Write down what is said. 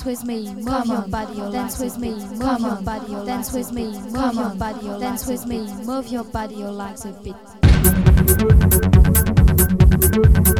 dance with me, move your body, dance with me, move your body, dance with me, move your body, dance with me, move your body like a bit.